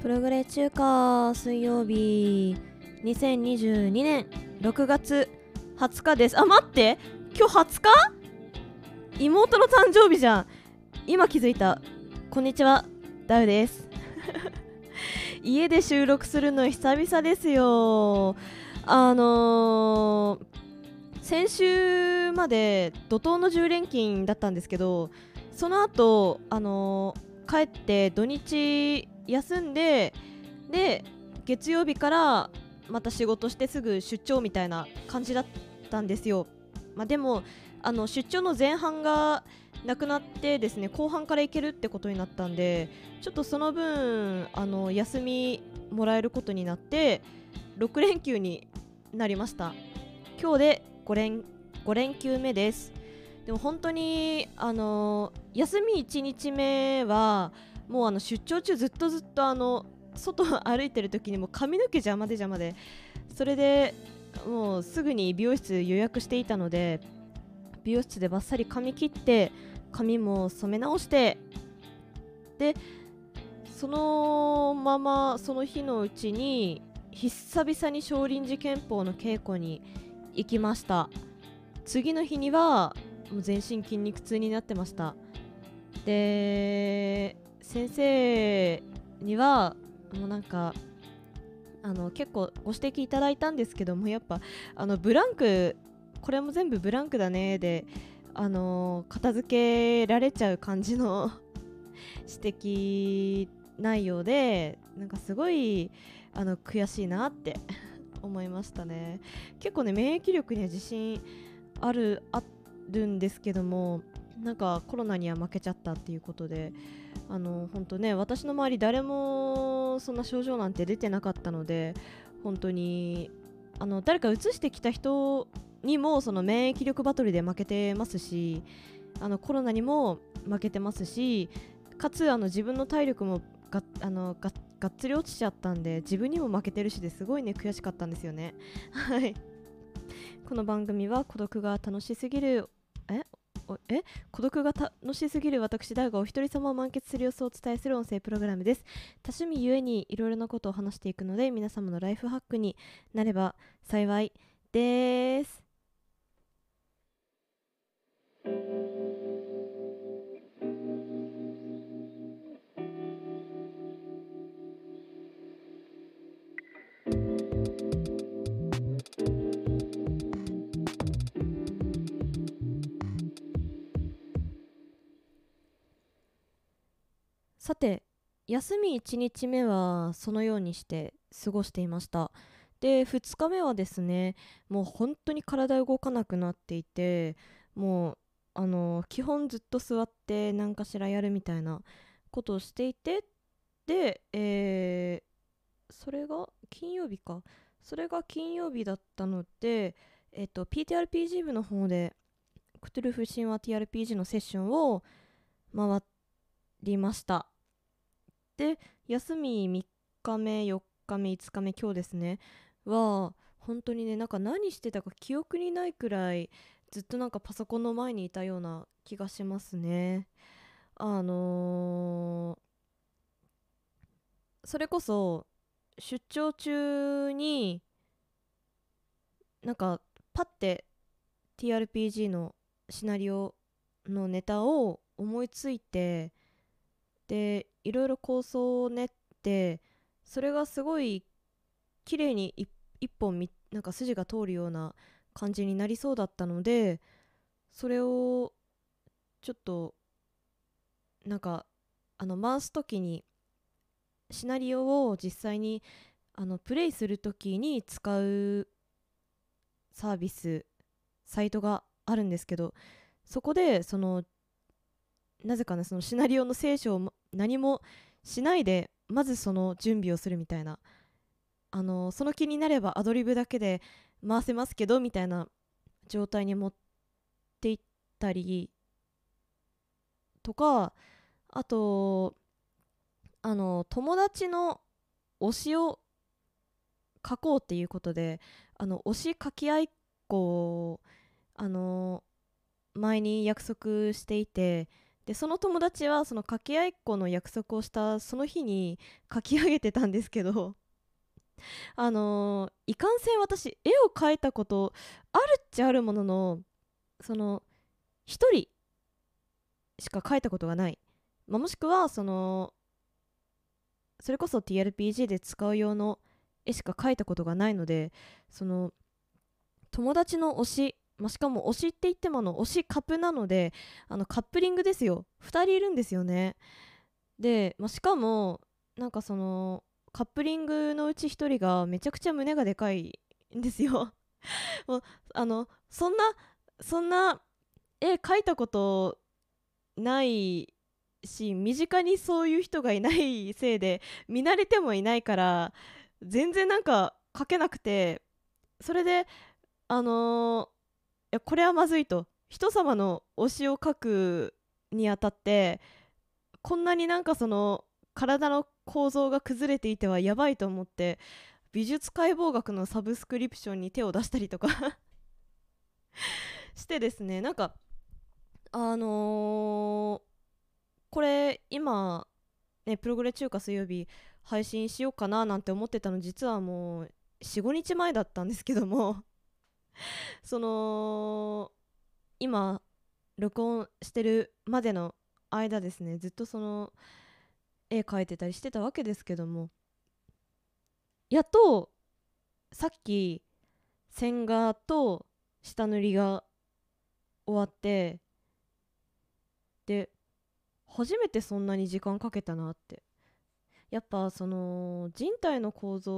プログレ中華水曜日。2022年6月20日です。あ待って。今日20日？妹の誕生日じゃん。今気づいた。こんにちは。ダウです。家で収録するの久々ですよ。あのー先週まで怒涛の10連勤だったんですけどその後あのー帰って土日休んでで月曜日からまた仕事してすぐ出張みたいな感じだったんですよ、まあ、でもあの出張の前半がなくなってですね後半から行けるってことになったんでちょっとその分あの休みもらえることになって6連休になりました。今日で5連 ,5 連休目です。でも本当にあの休み1日目はもうあの出張中ずっとずっとあの外歩いてる時にも髪の毛邪魔で邪魔で。それでもうすぐに美容室予約していたので美容室でバッサリ髪切って髪も染め直してでそのままその日のうちに久々に少林寺拳法の稽古に行きました。次の日にはもう全身筋肉痛になってました。で先生にはもうなんかあの結構ご指摘いただいたんですけどもやっぱあのブランクこれも全部ブランクだねであの片付けられちゃう感じの 指摘内容でなんかすごいあの悔しいなって 思いましたね。結構ね免疫力には自信あるあるんですけどもなんかコロナには負けちゃったっていうことであの本当ね私の周り誰もそんな症状なんて出てなかったので本当にあの誰か移してきた人にもその免疫力バトルで負けてますしあのコロナにも負けてますしかつあの自分の体力もがあのががっつり落ちちゃったんで自分にも負けてるしですごいね悔しかったんですよね。はい。この番組は孤独が楽しすぎるえ？おえ？孤独が楽しすぎる私だがお一人様を満喫する様子をお伝えする音声プログラムです。多趣味ゆえにいろいろなことを話していくので皆様のライフハックになれば幸いです。さて休み1日目はそのようにして過ごしていました。で2日目はですねもう本当に体動かなくなっていてもうあの基本ずっと座って何かしらやるみたいなことをしていてで、えーそれが金曜日か。それが金曜日だったので、えっと PTRPG 部の方でクトゥルフ神話 TRPG のセッションを回りました。で休み3日目4日目5日目今日ですね。は本当にねなんか何してたか記憶にないくらいずっとなんかパソコンの前にいたような気がしますね。あのーそれこそ出張中になんかパッて TRPG のシナリオのネタを思いついてでいろいろ構想を練ってそれがすごい綺麗に一本みなんか筋が通るような感じになりそうだったのでそれをちょっとなんかあの回す時にシナリオを実際にあのプレイする時に使うサービスサイトがあるんですけどそこでそのなぜかねそのシナリオの聖書を何もしないでまずその準備をするみたいな。あのその気になればアドリブだけで回せますけどみたいな状態に持っていったりとかあとあの友達の推しを書こうっていうことであの推し書き合いっ子をあの前に約束していてでその友達はその書き合いっ子の約束をしたその日に書き上げてたんですけど あのいかんせん私絵を描いたことあるっちゃあるもののその1人しか描いたことがない、まあ、もしくはそのそれこそ TRPG で使う用の絵しか描いたことがないのでその友達の推し、まあ、しかも推しって言ってもあの推しカップなのであのカップリングですよ。2人いるんですよね。で、まあ、しかもなんかそのカップリングのうち1人がめちゃくちゃ胸がでかいんですよ。もうあのそんなそんな絵描いたことないし身近にそういう人がいないせいで見慣れてもいないから全然なんか描けなくて。それであのー、やこれはまずいと。人様の推しを描くにあたってこんなになんかその体の構造が崩れていてはやばいと思って美術解剖学のサブスクリプションに手を出したりとか してですね。なんかあのー、これ今ねプログレ中華水曜日配信しようかななんて思ってたの実はもう45日前だったんですけども。その今録音してるまでの間ですねずっとその絵描いてたりしてたわけですけどもやっとさっき線画と下塗りが終わってで初めてそんなに時間かけたなって。やっぱその人体の構造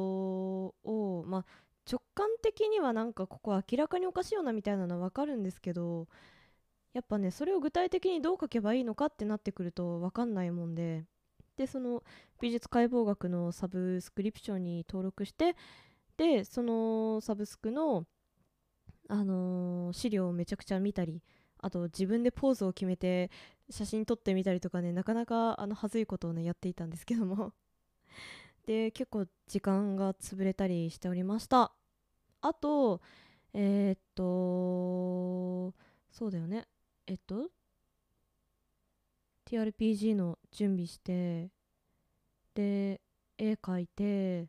をまあ直感的にはなんかここ明らかにおかしいよなみたいなのは分かるんですけどやっぱねそれを具体的にどう書けばいいのかってなってくると分かんないもんで。でその美術解剖学のサブスクリプションに登録してでそのサブスクの、あのー、資料をめちゃくちゃ見たりあと自分でポーズを決めて写真撮ってみたりとかねなかなかあの恥ずいことをねやっていたんですけども。で結構時間が潰れたりしておりました。あとえー、っとそうだよね。えっと TRPG の準備してで絵描いて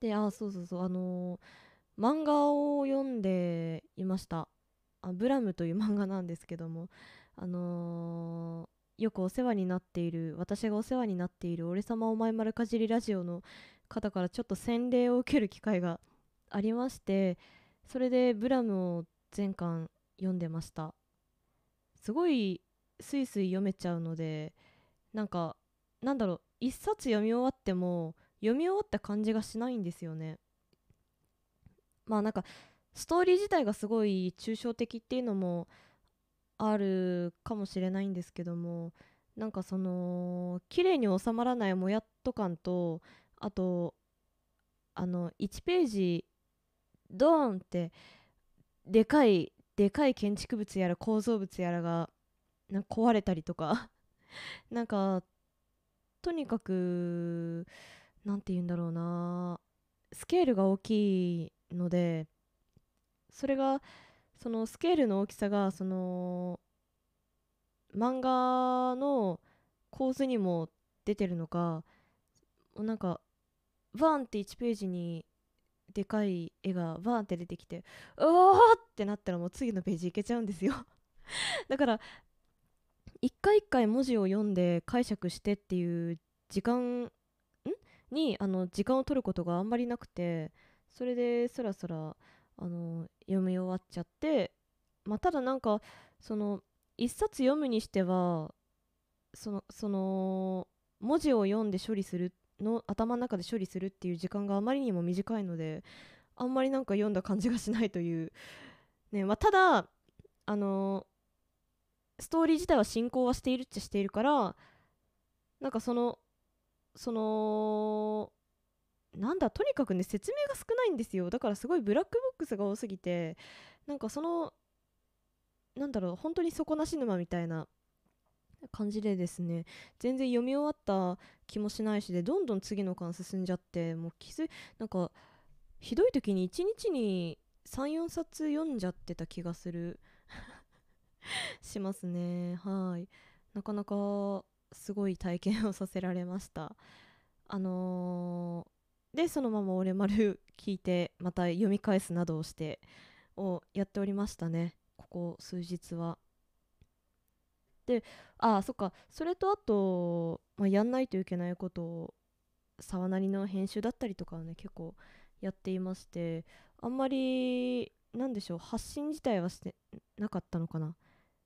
であそうそうそうあのー、漫画を読んでいました。あブラムという漫画なんですけども。あのー、よくお世話になっている私がお世話になっている「俺様お前丸かじりラジオ」の方からちょっと洗礼を受ける機会がありましてそれでブラムを全巻読んでました。すごいスイスイ読めちゃうのでなんかなんだろう一冊読み終わっても読み終わった感じがしないんですよね。まあなんかストーリー自体がすごい抽象的っていうのもあるかもしれないんですけどもなんかその綺麗に収まらないもやっと感とあとあの1ページドーンってでかいでかい建築物やら構造物やらがなんか壊れたりとか。なんかとにかく何て言うんだろうな。スケールが大きいのでそれがそのスケールの大きさがその漫画の構図にも出てるのかなんかバーンって1ページにでかい絵がバーンって出てきてうわーってなったらもう次のページいけちゃうんですよ。だから一回一回文字を読んで解釈してっていう時間ん？にあの時間を取ることがあんまりなくてそれでスラスラあの読み終わっちゃってまあただなんかその一冊読むにしてはそのその文字を読んで処理するの頭の中で処理するっていう時間があまりにも短いのであんまりなんか読んだ感じがしないという。ねまあただあのストーリー自体は進行はしているっちゃしているからなんかそのそのなんだとにかくね説明が少ないんですよ。だからすごいブラックボックスが多すぎてなんかそのなんだろう本当に底なし沼みたいな感じでですね全然読み終わった気もしないしでどんどん次の巻進んじゃってもう気づいなんかひどい時に1日に34冊読んじゃってた気がする。しますね。はい。なかなかすごい体験をさせられました。あのー、でそのまま俺丸聞いてまた読み返すなどをしてをやっておりましたね。ここ数日は。でああそっか。それとあと、まあ、やんないといけないことを沢なりの編集だったりとかはね結構やっていましてあんまりなんでしょう発信自体はしてなかったのかな。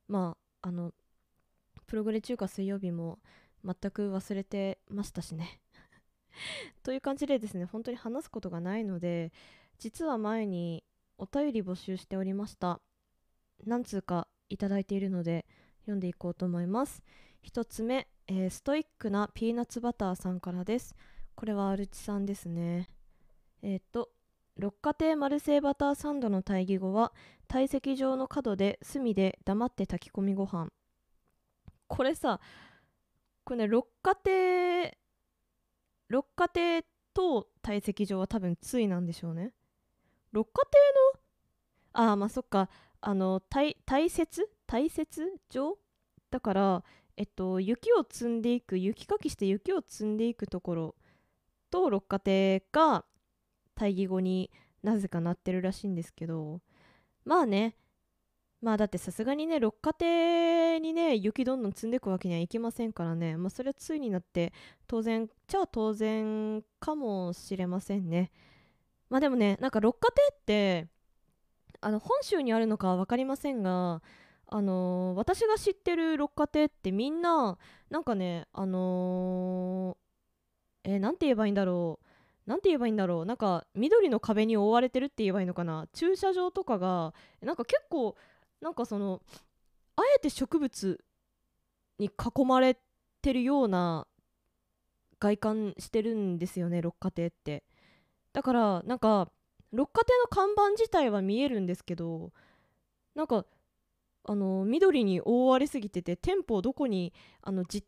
まああのプログレ中華水曜日も全く忘れてましたしね。という感じでですね本当に話すことがないので実は前にお便り募集しておりました。何通かいただいているので読んでいこうと思います。1つ目、えー、ストイックなピーナッツバターさんからです。これはアルチさんですね。えっ、ー、と六花亭マルセイバターサンドの対義語は体積状の角で隅で黙って炊き込みご飯。これさこれね六花亭六花亭と体積状は多分対なんでしょうね。六花亭のああまあそっか。あの大大雪大雪状だからえっと雪を積んでいく雪かきして雪を積んでいくところと六花亭が対義語になぜかなってるらしいんですけどまあね。まあだってさすがにね六花亭にね雪どんどん積んでいくわけにはいきませんからね。まあそれはついになって当然じゃあ当然かもしれませんね。まあでもねなんか六花亭ってあの本州にあるのかは分かりませんがあのー、私が知ってる六花亭ってみんななんかねあのー、えー、て言えばいいんだろう。何て言えばいいんだろう。なんか緑の壁に覆われてるって言えばいいのかな。駐車場とかがなんか結構なんかそのあえて植物に囲まれてるような外観してるんですよね六花亭って。だからなんか六花亭の看板自体は見えるんですけどなんかあの緑に覆われすぎてて店舗どこにあのじ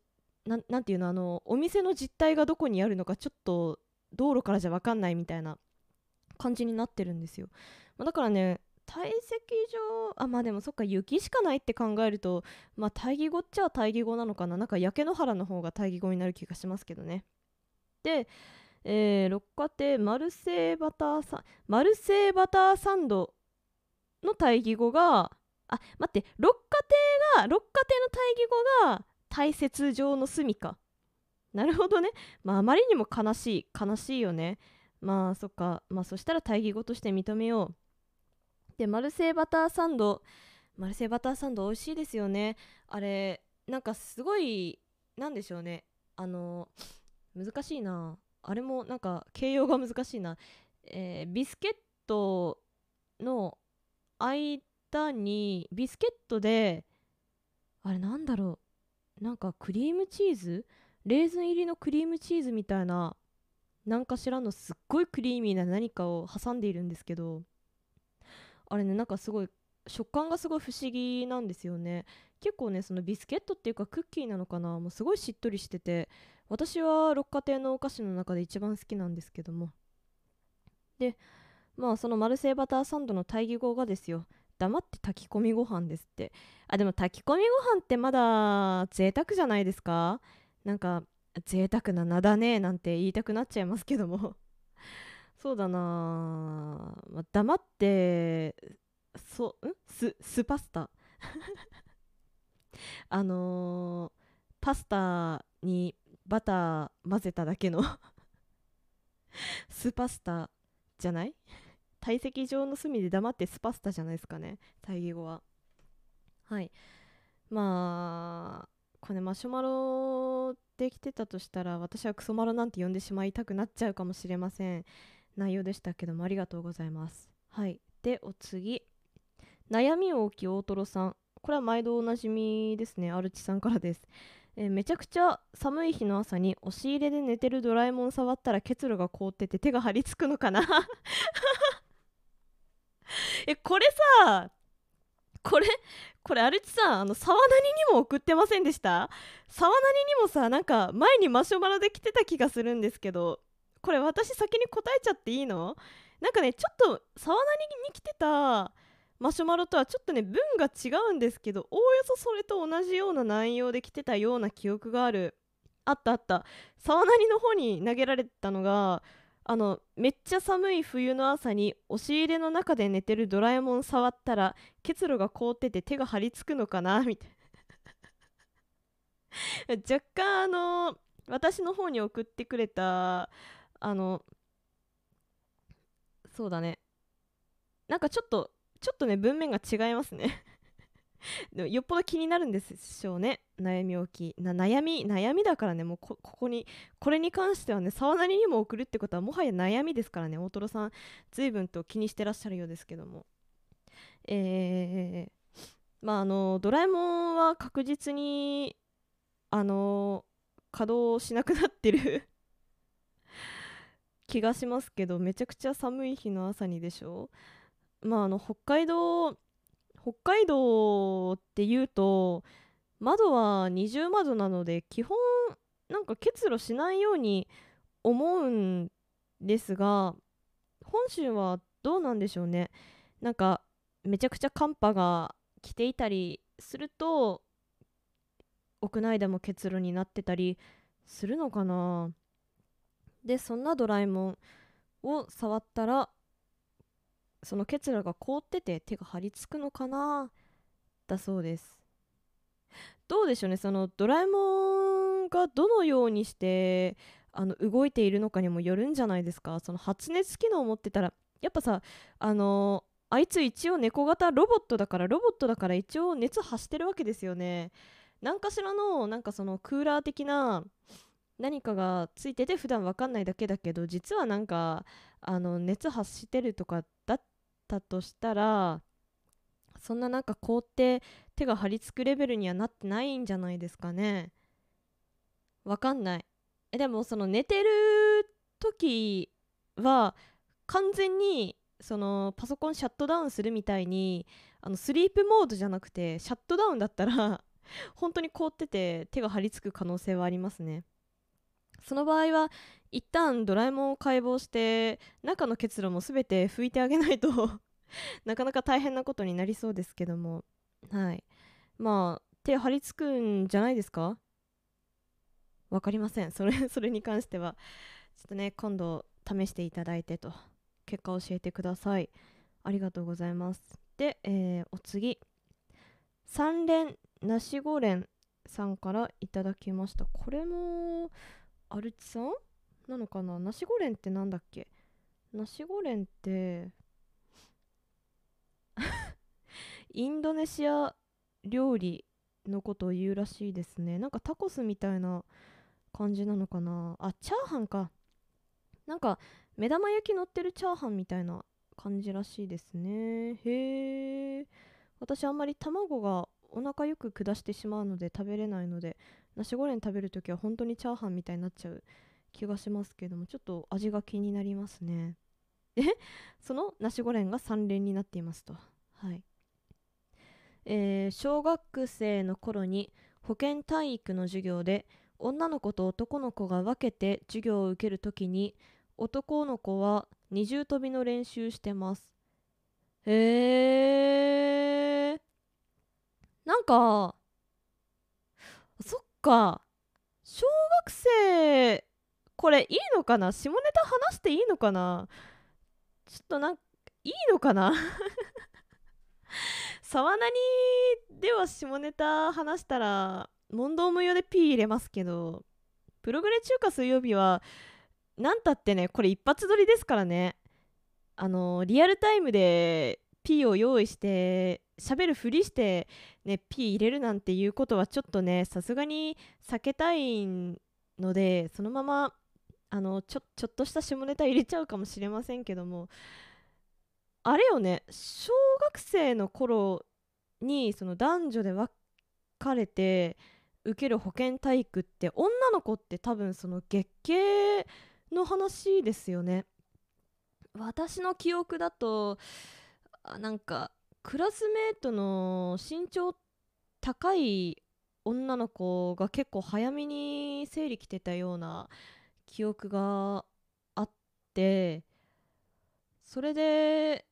ななんていうのあのお店の実態がどこにあるのかちょっと道路からじゃ分かんないみたいな感じになってるんですよ、まあ、だからね堆積場あまあでもそっか雪しかないって考えるとまあ対義語っちゃ対義語なのかな。なんか焼け野原の方が対義語になる気がしますけどね。で、えー、六花亭マルセイバターサマルセイバターサンドの対義語があ待って六花亭が六花亭の対義語が大雪状の住みかなるほどね。まあ、あまりにも悲しい。悲しいよね。まあ、そっか。まあ、そしたら対義語として認めよう。で、マルセイバターサンド。マルセイバターサンド美味しいですよね。あれ、なんかすごい、なんでしょうね。あの、難しいな。あれもなんか形容が難しいな。えー、ビスケットの間に、ビスケットで、あれなんだろう。なんかクリームチーズレーズン入りのクリームチーズみたいな何かしらのすっごいクリーミーな何かを挟んでいるんですけどあれねなんかすごい食感がすごい不思議なんですよね結構ねそのビスケットっていうかクッキーなのかなもうすごいしっとりしてて私は六花亭のお菓子の中で一番好きなんですけどもでまあそのマルセイバターサンドの対義語がですよ黙って炊き込みご飯ですって。あでも炊き込みご飯ってまだ贅沢じゃないですか？なんか贅沢な名だねなんて言いたくなっちゃいますけども。そうだな、まあ、黙ってそん？ススパスタ。あのー、パスタにバター混ぜただけの。スパスタじゃない？体積状の隅で黙ってスパスタじゃないですかね。対義語は。はい。まあこれマシュマロできてたとしたら私はクソマロなんて呼んでしまいたくなっちゃうかもしれません。内容でしたけどもありがとうございます。はい。でお次。悩みを大き大トロさん。これは毎度おなじみですね。アルチさんからです。え、めちゃくちゃ寒い日の朝に押し入れで寝てるドラえもん触ったら結露が凍ってて手が張り付くのかな。えこれさこれこれあれさんあの沢なりにも送ってませんでした？沢なりにもさなんか前にマシュマロで来てた気がするんですけどこれ私先に答えちゃっていいの？なんかねちょっと沢なりに来てたマシュマロとはちょっとね文が違うんですけどおおよそそれと同じような内容で来てたような記憶がある。あったあった。沢なりの方に投げられたのがあのめっちゃ寒い冬の朝に押し入れの中で寝てるドラえもん触ったら結露が凍ってて手が張り付くのかなみたいな。若干あの私の方に送ってくれたあのそうだね。なんかちょっとちょっとね文面が違いますね。よっぽど気になるんでしょうね。悩み置き。な悩み悩みだからね。もうここにこれに関してはね沢なりにも送るってことはもはや悩みですからね。大トロさん随分と気にしてらっしゃるようですけども。えー、まああのドラえもんは確実にあの稼働しなくなってる 気がしますけどめちゃくちゃ寒い日の朝にでしょまああの北海道北海道っていうと窓は二重窓なので基本なんか結露しないように思うんですが本州はどうなんでしょうね。なんかめちゃくちゃ寒波が来ていたりすると屋内でも結露になってたりするのかな。でそんなドラえもんを触ったらその結露が凍ってて手が張り付くのかな？だそうです。どうでしょうね？そのドラえもんがどのようにしてあの動いているのかにもよるんじゃないですか？その発熱機能を持ってたらやっぱさあのあいつ一応猫型ロボットだからロボットだから一応熱発してるわけですよね。何かしらのなんかそのクーラー的な何かがついてて普段わかんないだけだけど実はなんかあの熱発してるとかだったとしたらそんななんか凍って手が張り付くレベルにはなってないんじゃないですかね。わかんない。えでもその寝てる時は完全にそのパソコンシャットダウンするみたいにあのスリープモードじゃなくてシャットダウンだったら本当に凍ってて手が張り付く可能性はありますね。その場合は一旦ドラえもんを解剖して中の結露も全て拭いてあげないと なかなか大変なことになりそうですけども。はい。まあ手張り付くんじゃないですか？分かりません。それ それに関しては。ちょっとね今度試していただいてと。結果教えてください。ありがとうございます。で、えー、お次。三連ナシゴレンさんからいただきました。これもアルチさん？なのかな？ナシゴレンってなんだっけ？ナシゴレンって インドネシア料理のことを言うらしいですね。なんかタコスみたいな感じなのかな？あチャーハンか。なんか目玉焼き乗ってるチャーハンみたいな感じらしいですね。へえ私あんまり卵がお腹よく下してしまうので食べれないのでナシゴレン食べるときは本当にチャーハンみたいになっちゃう気がしますけどもちょっと味が気になりますね。え？そのナシゴレンが3連になっていますと。はい。えー、小学生の頃に保健体育の授業で女の子と男の子が分けて授業を受けるときに男の子は二重跳びの練習してます。へえー、なんかか小学生これいいのかな？下ネタ話していいのかな？ちょっとなんいいのかな？沢なりでは下ネタ話したら問答無用で P 入れますけどプログレ中華水曜日は何たってねこれ一発撮りですからね。あのリアルタイムで P を用意して喋るふりしてね P 入れるなんていうことはちょっとねさすがに避けたいのでそのままあのちょちょっとした下ネタ入れちゃうかもしれませんけどもあれよね小学生の頃にその男女で分かれて受ける保健体育って女の子って多分その月経の話ですよね。私の記憶だとなんかクラスメートの身長高い女の子が結構早めに生理来てたような記憶があってそれで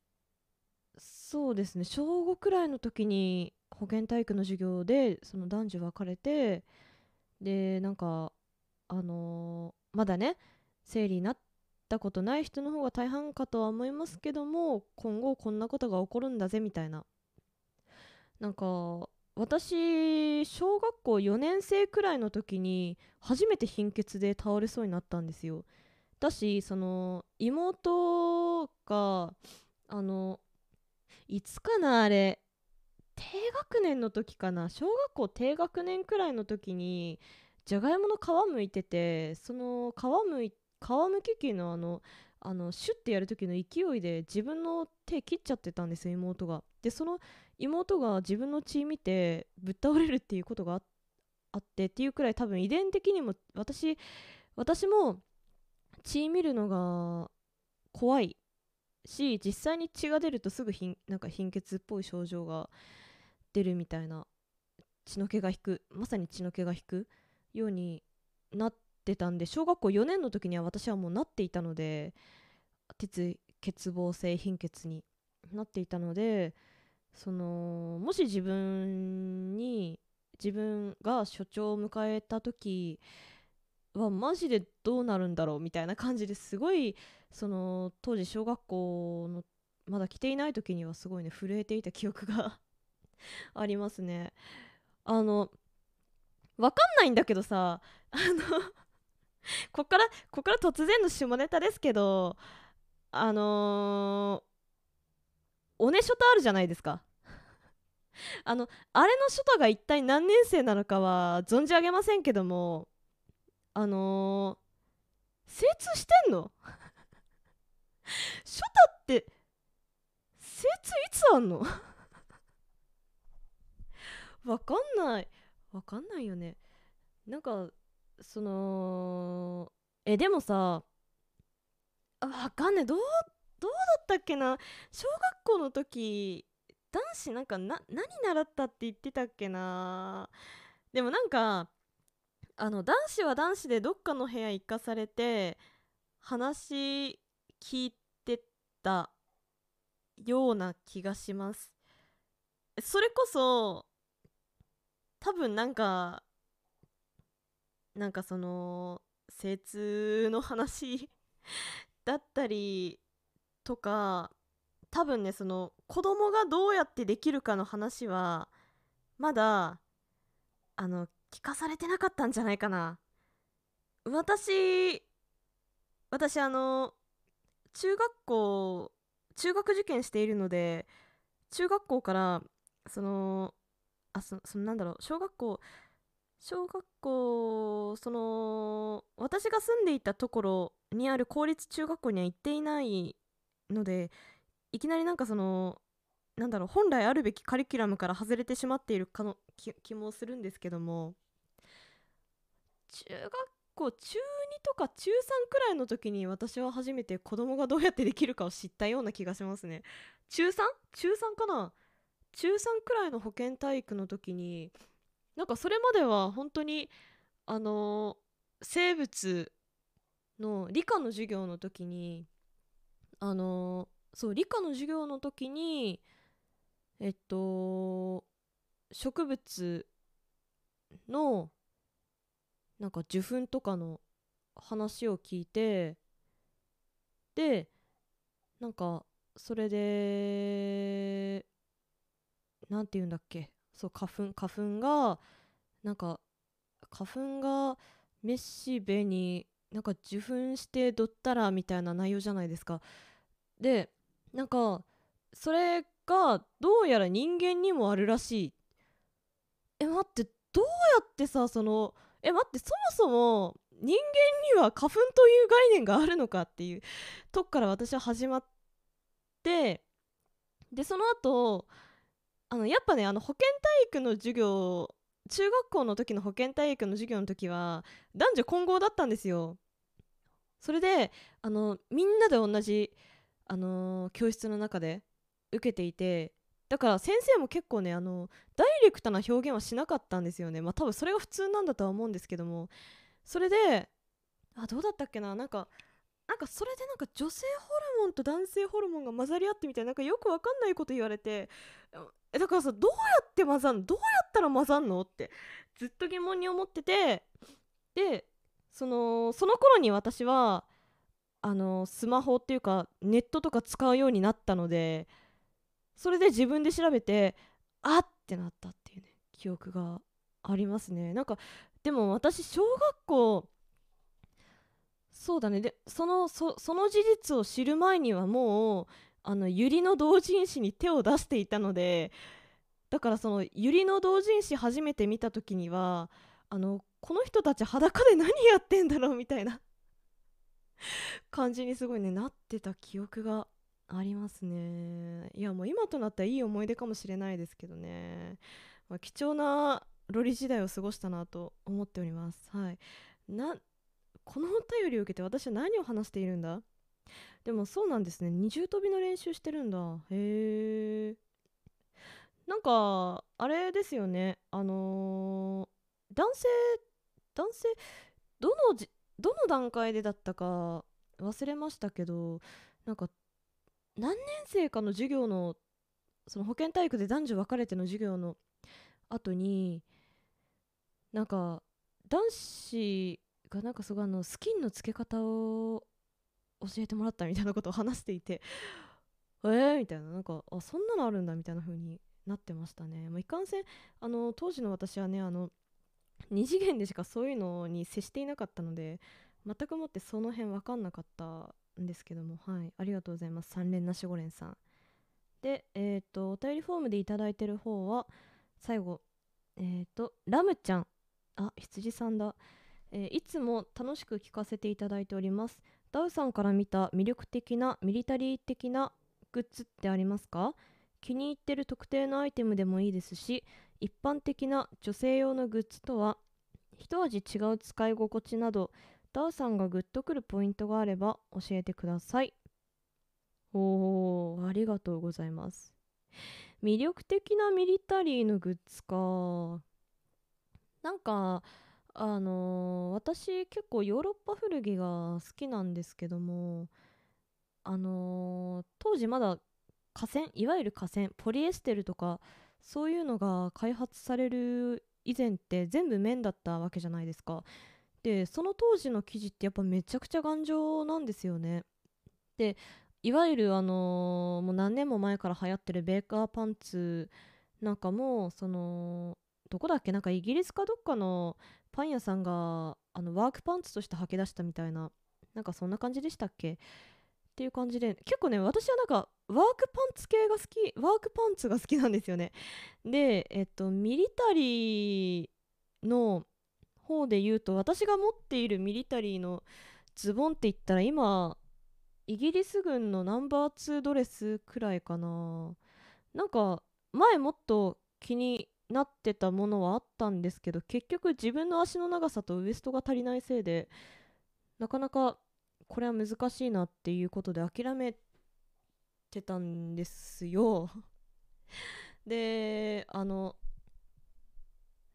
そうですね小5くらいの時に保健体育の授業でその男女分かれてでなんかあのーまだね生理になってたことない人の方が大半かとは思いますけども今後こんなことが起こるんだぜみたいな。なんか私小学校4年生くらいの時に初めて貧血で倒れそうになったんですよ。だしその妹があのいつかなあれ低学年の時かな小学校低学年くらいの時にじゃがいもの皮むいててその皮むいて皮むき器のあのあのシュッてやる時の勢いで自分の手切っちゃってたんですよ妹が。でその妹が自分の血見てぶっ倒れるっていうことがあってっていうくらい多分遺伝的にも私私も血見るのが怖いし実際に血が出るとすぐ貧なんか貧血っぽい症状が出るみたいな血の気が引くまさに血の気が引くようになってたんで小学校4年の時には私はもうなっていたので鉄欠乏性貧血になっていたのでそのもし自分に自分が所長を迎えた時はマジでどうなるんだろうみたいな感じですごいその当時小学校のまだ来ていない時にはすごいね震えていた記憶が ありますね。あのわかんないんだけどさあの こっからこっから突然の下ネタですけどあのーおねショタあるじゃないですか。あのあれのショタが一体何年生なのかは存じ上げませんけどもあのー、精通してんの？ショタって精通いつあんの？わかんない。わかんないよね。なんかそのえでもさあわかんない。どうどうだったっけな？小学校の時男子なんかな何習ったって言ってたっけな？でもなんかあの男子は男子でどっかの部屋行かされて話聞いてたような気がします。それこそ多分なんかなんかその精通の話 だったりとか多分ねその子供がどうやってできるかの話はまだあの聞かされてなかったんじゃないかな。私私あの中学校中学受験しているので中学校からそのあそそのなんだろう小学校小学校その私が住んでいたところにある公立中学校には行っていないのでいきなりなんかそのなんだろう本来あるべきカリキュラムから外れてしまっているかの気もするんですけども中学校中2とか中3くらいの時に私は初めて子供がどうやってできるかを知ったような気がしますね中 3? 中3かな？中3くらいの保健体育の時になんかそれまでは本当にあのー、生物の理科の授業の時にあのー、そう理科の授業の時にえっと植物のなんか受粉とかの話を聞いてでなんかそれで何て言うんだっけ。そう花粉花粉がなんか花粉がめしべになんか受粉してどったらみたいな内容じゃないですか。でなんかそれがどうやら人間にもあるらしい。え待ってどうやってさそのえ待ってそもそも人間には花粉という概念があるのかっていうとこから私は始まってでその後あのやっぱねあの保健体育の授業中学校の時の保健体育の授業の時は男女混合だったんですよ。それであのみんなで同じ、あのー、教室の中で受けていてだから先生も結構ねあのダイレクトな表現はしなかったんですよね。まあ多分それが普通なんだとは思うんですけども。それであどうだったっけななんかなんかそれでなんか女性ホルモンと男性ホルモンが混ざり合ってみたいななんかよくわかんないこと言われてだからさどうやって混ざんの？どうやったら混ざんのってずっと疑問に思っててでそのその頃に私はあのスマホっていうかネットとか使うようになったのでそれで自分で調べてあってなったっていうね記憶がありますね。なんかでも私小学校そうだね。でそのそその事実を知る前にはもうあの百合の同人誌に手を出していたのでだからその百合の同人誌初めて見た時にはあのこの人たち裸で何やってんだろうみたいな 感じにすごいねなってた記憶がありますね。いやもう今となったらいい思い出かもしれないですけどね、まあ、貴重なロリ時代を過ごしたなと思っております。はい。このお便りを受けて私は何を話しているんだ？でもそうなんですね。二重跳びの練習してるんだ。へえ。なんかあれですよね。あのー、男性男性どのじどの段階でだったか忘れましたけどなんか何年生かの授業のその保健体育で男女分かれての授業の後になんか男子がなんかすごいあのスキンのつけ方を教えてもらったみたいなことを話していて えーみたいななんかあそんなのあるんだみたいな風になってましたね、まあ、いかんせんあの当時の私はねあの2次元でしかそういうのに接していなかったので全くもってその辺分かんなかったんですけどもはいありがとうございます。三連なしごれんさん。でえっ、ー、とお便りフォームで頂いてる方は最後えっ、ー、とラムちゃん。あ羊さんだ、えー、いつも楽しく聞かせていただいております。ダウさんから見た魅力的なミリタリー的なグッズってありますか？気に入ってる特定のアイテムでもいいですし一般的な女性用のグッズとは一味違う使い心地などダウさんがグッとくるポイントがあれば教えてください。おーありがとうございます。魅力的なミリタリーのグッズか。なんかあのー、私結構ヨーロッパ古着が好きなんですけどもあのー、当時まだ河川いわゆる河川ポリエステルとかそういうのが開発される以前って全部綿だったわけじゃないですか。でその当時の生地ってやっぱめちゃくちゃ頑丈なんですよね。でいわゆるあのー、もう何年も前から流行ってるベーカーパンツなんかもそのどこだっけ？なんかイギリスかどっかのパン屋さんがあのワークパンツとして履き出したみたいななんかそんな感じでしたっけ？っていう感じで結構ね私はなんかワークパンツ系が好きワークパンツが好きなんですよね。でえっとミリタリーの方で言うと私が持っているミリタリーのズボンって言ったら今イギリス軍のナンバー2ドレスくらいかな。なんか前もっと気になってたものはあったんですけど結局自分の足の長さとウエストが足りないせいでなかなかこれは難しいなっていうことで諦めてたんですよ。であの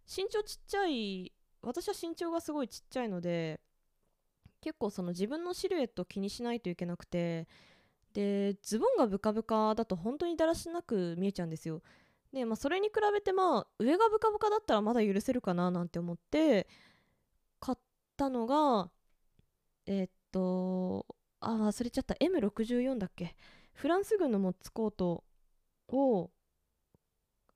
身長ちっちゃい私は身長がすごいちっちゃいので結構その自分のシルエットを気にしないといけなくてでズボンがブカブカだと本当にだらしなく見えちゃうんですよ。で、まあ、それに比べてまあ上がブカブカだったらまだ許せるかななんて思って買ったのがえー、っとあ忘れちゃった。M64 だっけ？フランス軍のモッツコートを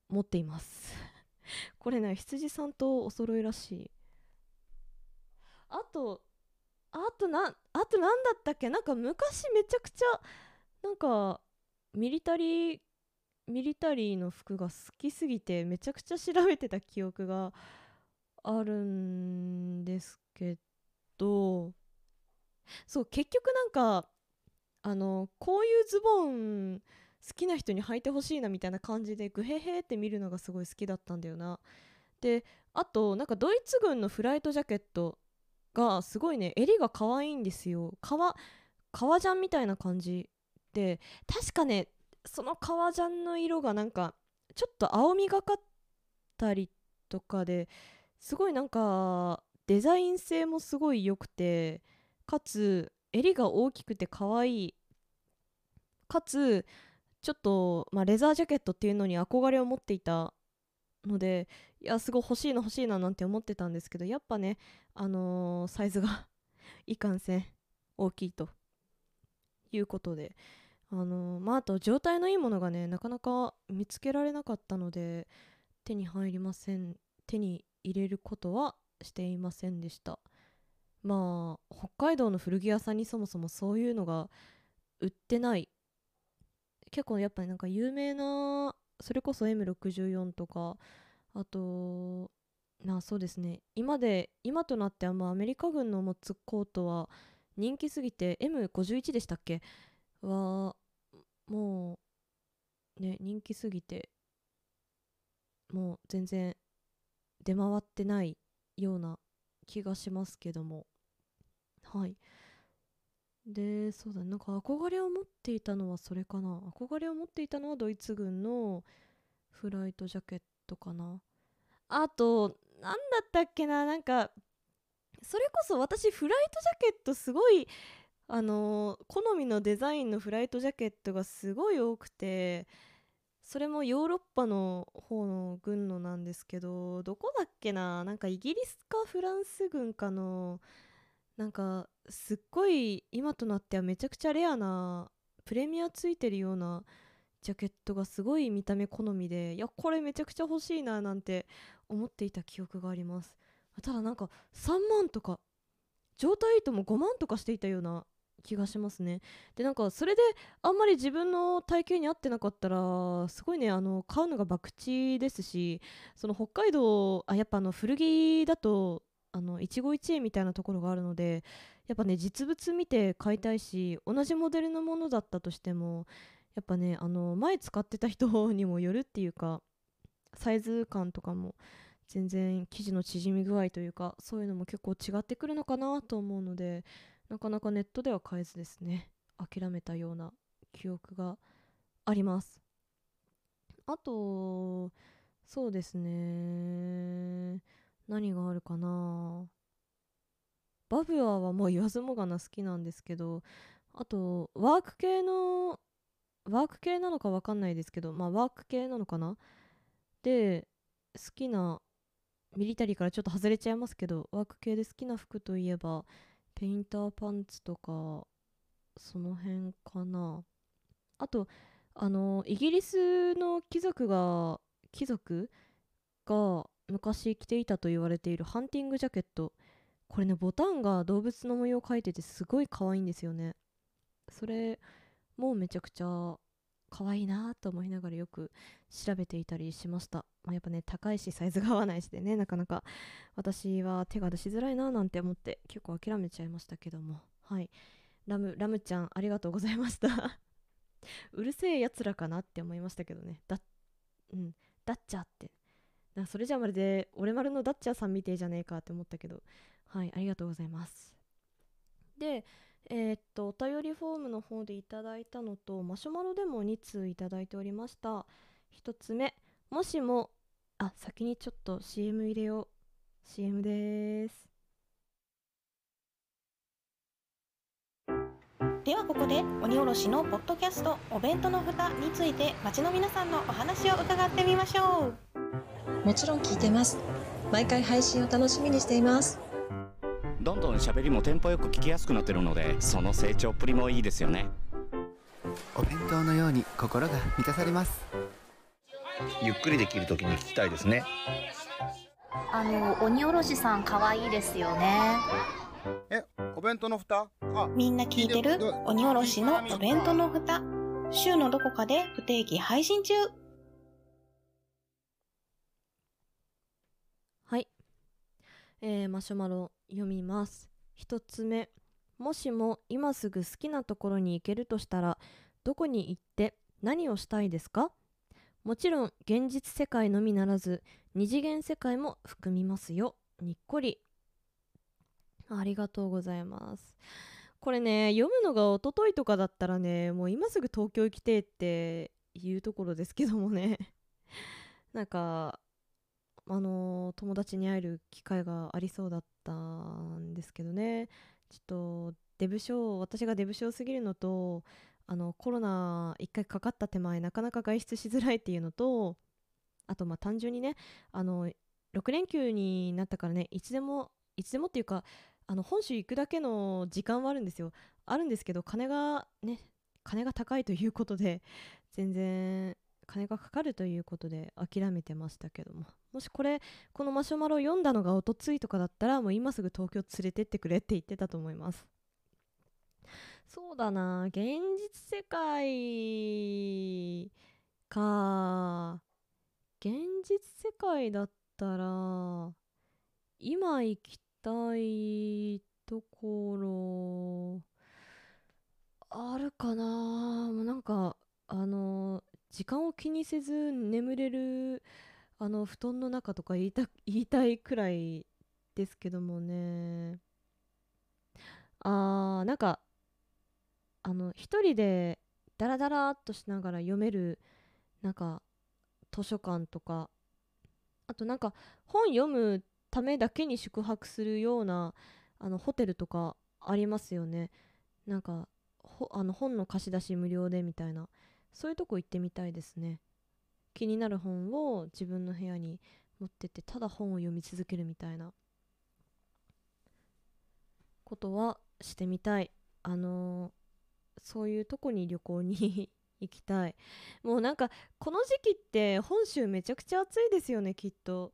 持っています。これね羊さんとお揃いらしい。あとあとなあと何だったっけ？なんか昔めちゃくちゃなんかミリタリーミリタリーの服が好きすぎてめちゃくちゃ調べてた記憶があるんですけどそう結局なんかあのこういうズボン好きな人に履いてほしいなみたいな感じでグヘヘって見るのがすごい好きだったんだよな。であとなんかドイツ軍のフライトジャケットがすごいね襟が可愛いんですよ。革革ジャンみたいな感じで確かねその革ジャンの色がなんかちょっと青みがかったりとかですごいなんかデザイン性もすごい良くてかつ襟が大きくて可愛いかつちょっと、まあ、レザージャケットっていうのに憧れを持っていたのでいやすごい欲しいな欲しいななんて思ってたんですけどやっぱねあのー、サイズが いかんせん大きいということであの、まああと状態のいいものがねなかなか見つけられなかったので手に入りません手に入れることはしていませんでした。まあ北海道の古着屋さんにそもそもそういうのが売ってない。結構やっぱりなんか有名なそれこそ M64 とかあとなそうですね。今で今となってはもうアメリカ軍の持つコートは人気すぎて M51 でしたっけはもうね人気すぎてもう全然出回ってないような気がしますけども。はい。でそうだねなんか憧れを持っていたのはそれかな。憧れを持っていたのはドイツ軍のフライトジャケットかな。あと何だったっけななんかそれこそ私フライトジャケットすごいあの好みのデザインのフライトジャケットがすごい多くてそれもヨーロッパの方の軍のなんですけどどこだっけな？なんかイギリスかフランス軍かのなんかすっごい今となってはめちゃくちゃレアなプレミアついてるようなジャケットがすごい見た目好みでいやこれめちゃくちゃ欲しいななんて思っていた記憶があります。ただなんか3万とか状態いいとも5万とかしていたような気がしますね。でなんかそれであんまり自分の体型に合ってなかったらすごいねあの買うのが博打ですしその北海道あやっぱあの古着だとあの一期一会みたいなところがあるのでやっぱね実物見て買いたいし同じモデルのものだったとしてもやっぱねあの前使ってた人にもよるっていうかサイズ感とかも全然生地の縮み具合というかそういうのも結構違ってくるのかなと思うのでなかなかネットでは買えずですね。諦めたような記憶があります。あとそうですね。何があるかな。バブアーはもう言わずもがな好きなんですけどあとワーク系のワーク系なのか分かんないですけどまあワーク系なのかな。で好きなミリタリーからちょっと外れちゃいますけどワーク系で好きな服といえばペインターパンツとかその辺かな。あとあのイギリスの貴族が貴族？が昔着ていたと言われているハンティングジャケット。これねボタンが動物の模様を描いててすごい可愛いんですよね。それもうめちゃくちゃ可愛いなと思いながらよく調べていたりしました、まあ、やっぱね高いしサイズが合わないしでねなかなか。私は手が出しづらいななんて思って結構諦めちゃいましたけども。はい。ラムラムちゃんありがとうございました。うるせえやつらかなって思いましたけどね。だうん。ダッチャって。なそれじゃまるで俺丸のダッチャーさんみてえじゃねえかって思ったけど。はいありがとうございます。でえー、っとお便りフォームの方でいただいたのとマシュマロでも2通いただいておりました。1つ目もしもあ先にちょっと CM 入れよう。CM です。ではここで鬼おろしのポッドキャストお弁当の蓋について街の皆さんのお話を伺ってみましょう。もちろん聞いてます。毎回配信を楽しみにしていますどんどん喋りもテンポよく聞きやすくなってるのでその成長っぷりもいいですよね。お弁当のように心が満たされます。ゆっくりできる時に聞きたいですね。あの鬼おろしさん可愛いですよね。えお弁当の蓋？あみんな聞いてる？鬼おろしのお弁当の蓋。週のどこかで不定期配信中。はい。えー、マシュマロ読みます。1つ目。もしも今すぐ好きなところに行けるとしたらどこに行って何をしたいですか？もちろん現実世界のみならず二次元世界も含みますよ。にっこり。ありがとうございます。これね読むのが一昨日とかだったらねもう今すぐ東京行きてえっていうところですけどもね。なんかあの友達に会える機会がありそうだったんですけどね。ちょっとデブ症私がデブ症すぎるのとあのコロナ1回かかった手前なかなか外出しづらいっていうのとあとまあ単純にねあの6連休になったからねいつでもいつでもっていうかあの本州行くだけの時間はあるんですよ。あるんですけど金がね金が高いということで全然金がかかるということで諦めてましたけども。もしこれこのマシュマロを読んだのがおとついとかだったらもう今すぐ東京連れてってくれって言ってたと思います。そうだな。現実世界か。現実世界だったら今行きたいところあるかな。もうなんかあの時間を気にせず眠れるあの布団の中とか言いた 言いたいくらいですけどもね。あーなんかあの一人でダラダラっとしながら読めるなんか図書館とかあとなんか本読むためだけに宿泊するようなあのホテルとかありますよね。なんかほあの本の貸し出し無料でみたいなそういうとこ行ってみたいですね。気になる本を自分の部屋に持ってってただ本を読み続けるみたいな。ことはしてみたい。あのーそういうとこに旅行に 行きたい。もうなんかこの時期って本州めちゃくちゃ暑いですよねきっと。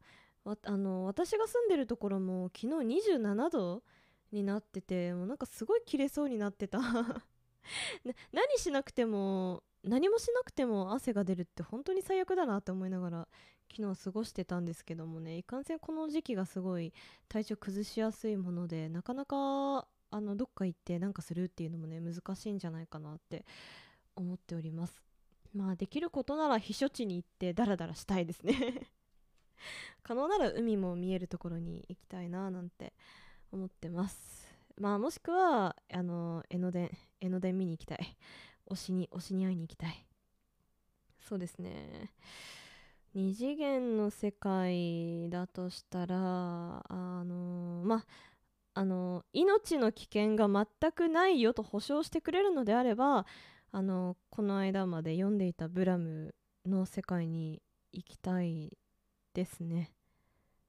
あの私が住んでるところも昨日27度になっててもうなんかすごい切れそうになってた。何しなくても何もしなくても汗が出るって本当に最悪だなって思いながら昨日過ごしてたんですけどもね。いかんせんこの時期がすごい体調崩しやすいものでなかなかあのどっか行ってなんかするっていうのもね難しいんじゃないかなって思っております。まあできることなら避暑地に行ってダラダラしたいですね。可能なら海も見えるところに行きたいななんて思ってます。まあもしくはあの江ノ電江ノ電見に行きたい。推しに推しに会いに行きたい。そうですね。二次元の世界だとしたらあのまああの命の危険が全くないよと保証してくれるのであればあのこの間まで読んでいたブラムの世界に行きたいですね。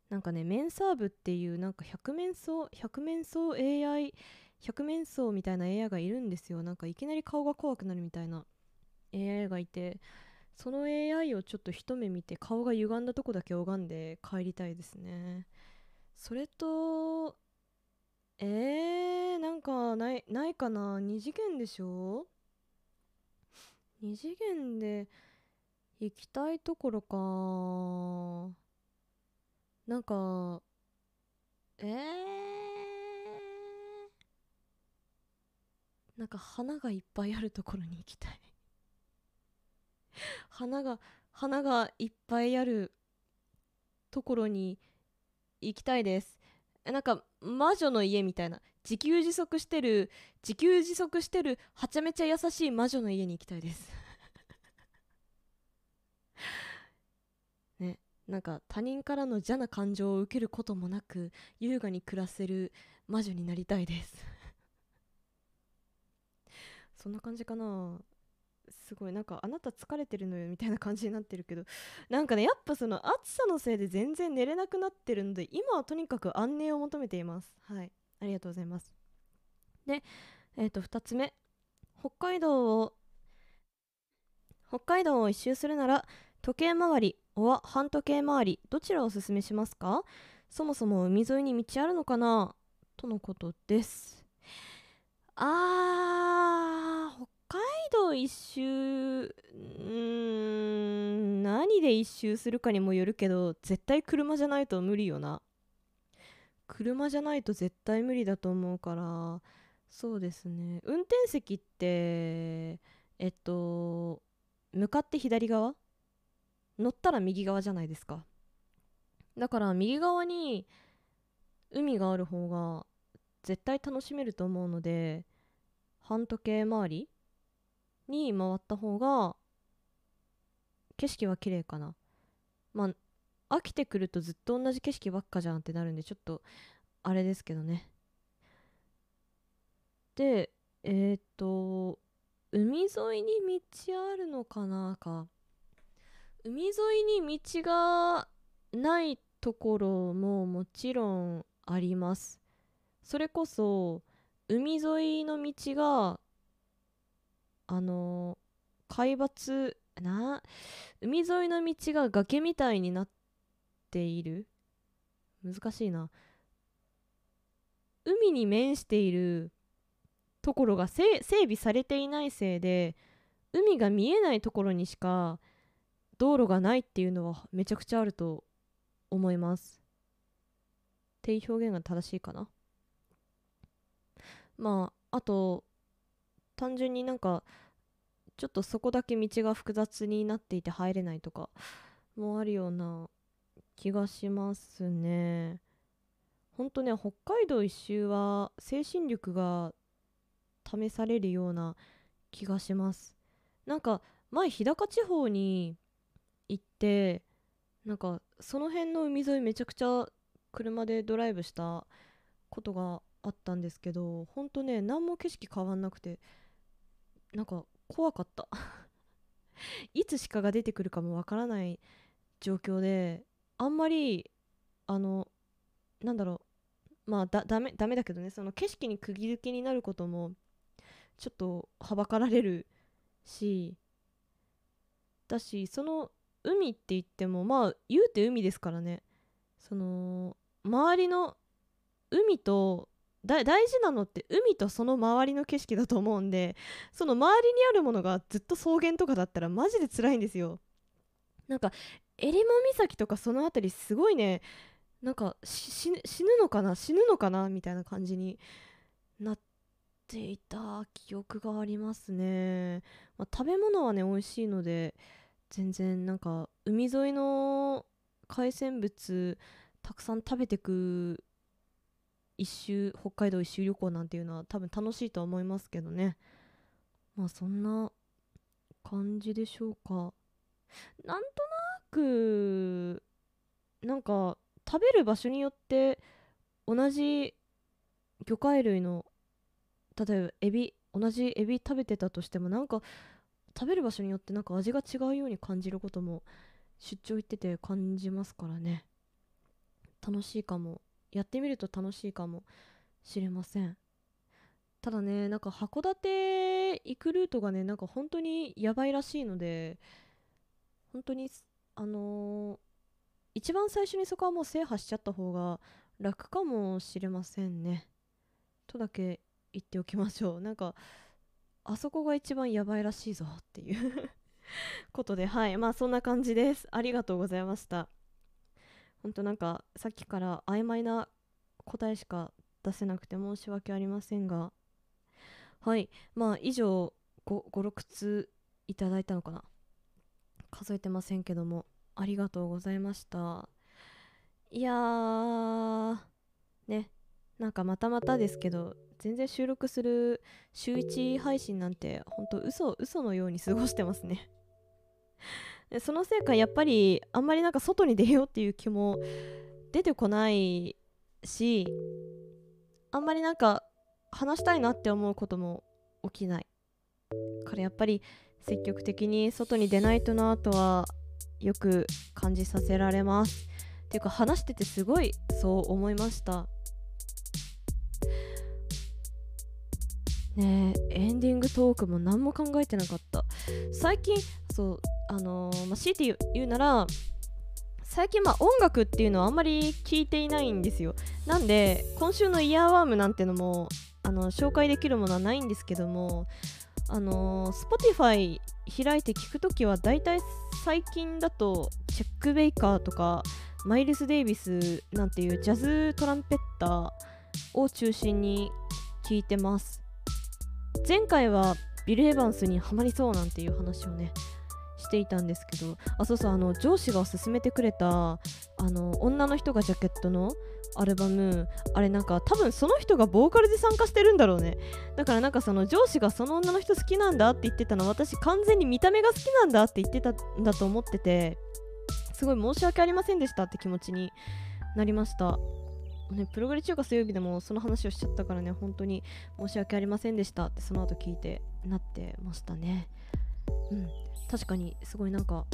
なんかねメンサーブっていうなんか百面相百面相 AI 百面相みたいな AI がいるんですよ。なんかいきなり顔が怖くなるみたいな AI がいてその AI をちょっと一目見て顔が歪んだとこだけ拝んで帰りたいですね。それとえー、なんかないないかな？二次元でしょ？二次元で行きたいところか。なんかえー、なんか花がいっぱいあるところに行きたい。花が花がいっぱいあるところに行きたいです。なんか魔女の家みたいな。自給自足してる自給自足してるはちゃめちゃ優しい魔女の家に行きたいです。ねなんか他人からの邪な感情を受けることもなく優雅に暮らせる魔女になりたいです。そんな感じかな。すごい。なんかあなた疲れてるのよみたいな感じになってるけど。なんかねやっぱその暑さのせいで全然寝れなくなってるので今はとにかく安寧を求めています。はい。ありがとうございます。でえっ、と2つ目。北海道を北海道を一周するなら時計回りおは半時計回りどちらをおすすめしますか？そもそも海沿いに道あるのかな？とのことです。あー北海道一周うん何で一周するかにもよるけど絶対車じゃないと無理よな。車じゃないと絶対無理だと思うからそうですね。運転席ってえっと向かって左側？乗ったら右側じゃないですか。だから右側に海がある方が絶対楽しめると思うので半時計回りに回った方が景色は綺麗かな。まあ飽きてくるとずっと同じ景色ばっかじゃんってなるんでちょっとあれですけどね。でえっ、と海沿いに道あるのかなか。海沿いに道がないところももちろんあります。それこそ海沿いの道があの海抜な海沿いの道が崖みたいになっている？難しいな。海に面しているところが整備されていないせいで海が見えないところにしか道路がないっていうのはめちゃくちゃあると思います。っていう表現が正しいかな。まああと単純になんかちょっとそこだけ道が複雑になっていて入れないとかもあるような気がしますね。ほんとね北海道一周は精神力が試されるような気がします。なんか前日高地方に行ってなんかその辺の海沿いめちゃくちゃ車でドライブしたことがあったんですけどほんとね何も景色変わんなくてなんか怖かった。いつ鹿が出てくるかもわからない状況であんまりあのなんだろうまあだダメダメだけどねその景色に釘付けになることもちょっとはばかられるしだしその海って言ってもまあ言うて海ですからね。その周りの海と大事なのって海とその周りの景色だと思うんでその周りにあるものがずっと草原とかだったらマジで辛いんですよ。なんか襟裳岬とかその辺りすごいねなんか死ぬのかな？死ぬのかな？みたいな感じになっていた記憶がありますね、まあ、食べ物はね美味しいので全然なんか海沿いの海鮮物たくさん食べてく一周北海道一周旅行なんていうのは多分楽しいとは思いますけどね。まあそんな感じでしょうか。なんとなくなんか食べる場所によって同じ魚介類の例えばエビ同じエビ食べてたとしてもなんか食べる場所によってなんか味が違うように感じることも出張行ってて感じますからね。楽しいかも。やってみると楽しいかもしれません。ただねなんか函館行くルートがねなんか本当にやばいらしいので本当にあのー、一番最初にそこはもう制覇しちゃった方が楽かもしれませんね。とだけ言っておきましょう。なんかあそこが一番やばいらしいぞっていうことではい。まあそんな感じです。ありがとうございました。ほんとなんかさっきから曖昧な答えしか出せなくて申し訳ありませんが。はい。まあ以上56通いただいたのかな。数えてませんけども。ありがとうございました。いやーね。なんかまたまたですけど全然収録する週1配信なんてほんと嘘嘘のように過ごしてますね。そのせいかやっぱりあんまりなんか外に出ようっていう気も出てこないしあんまりなんか話したいなって思うことも起きない。からやっぱり積極的に外に出ないとなとはよく感じさせられます。っていうか話しててすごいそう思いました。ねエンディングトークも何も考えてなかった。最近そうあのー、まあ、強いて言うなら最近まあ音楽っていうのはあんまり聞いていないんですよ。なんで今週のイヤーワームなんてのもあの紹介できるものはないんですけどもあのー、Spotify 開いて聞くときはだいたい最近だとチェック・ベイカーとかマイルス・デイビスなんていうジャズトランペッターを中心に聞いてます。前回はビル・エヴァンスにはまりそうなんていう話をねしていたんですけどあそうそうあの上司が勧めてくれたあの女の人がジャケットのアルバムあれなんか多分その人がボーカルで参加してるんだろうね。だからなんかその上司がその女の人好きなんだって言ってたの私完全に見た目が好きなんだって言ってたんだと思っててすごい申し訳ありませんでしたって気持ちになりました。ね、プログレ中華水曜日でもその話をしちゃったからね本当に申し訳ありませんでしたってその後聞いてなってましたね。うん。確かにすごいなんか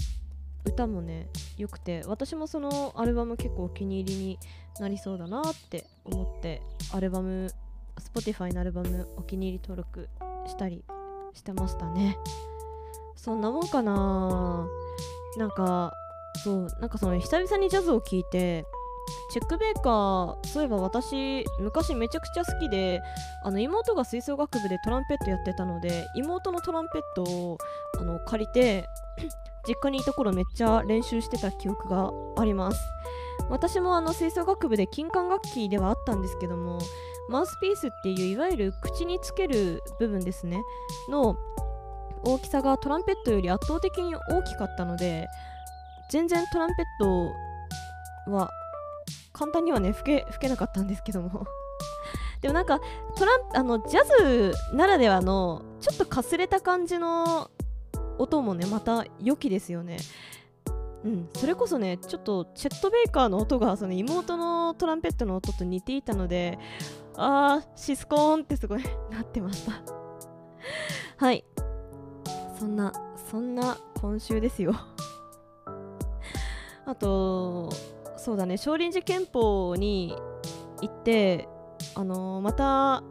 歌もね良くて私もそのアルバム結構お気に入りになりそうだなって思ってアルバム Spotify のアルバムお気に入り登録したりしてましたね。そんなもんかな。なんかそうなんかその久々にジャズを聴いてチェックベーカーそういえば私昔めちゃくちゃ好きであの妹が吹奏楽部でトランペットやってたので妹のトランペットをあの借りて 実家にいた頃めっちゃ練習してた記憶があります。私もあの吹奏楽部で金管楽器ではあったんですけどもマウスピースっていういわゆる口につける部分ですねの大きさがトランペットより圧倒的に大きかったので全然トランペットは簡単にはね吹け吹けなかったんですけども。でもなんかトランあのジャズならではのちょっとかすれた感じの音もねまた良きですよね。うん、それこそねちょっとチェット・ベイカーの音がその妹のトランペットの音と似ていたのであーシスコーンってすごいなってました。はい。そんなそんな今週ですよ。あとそうだね。少林寺拳法に行ってあのーまた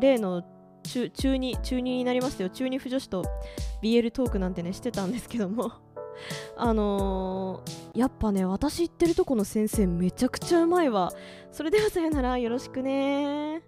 例の中中2中2になりましたよ。中2不女子と BL トークなんてねしてたんですけども。あのーやっぱね私行ってるとこの先生めちゃくちゃうまいわ。それではさよなら。よろしくね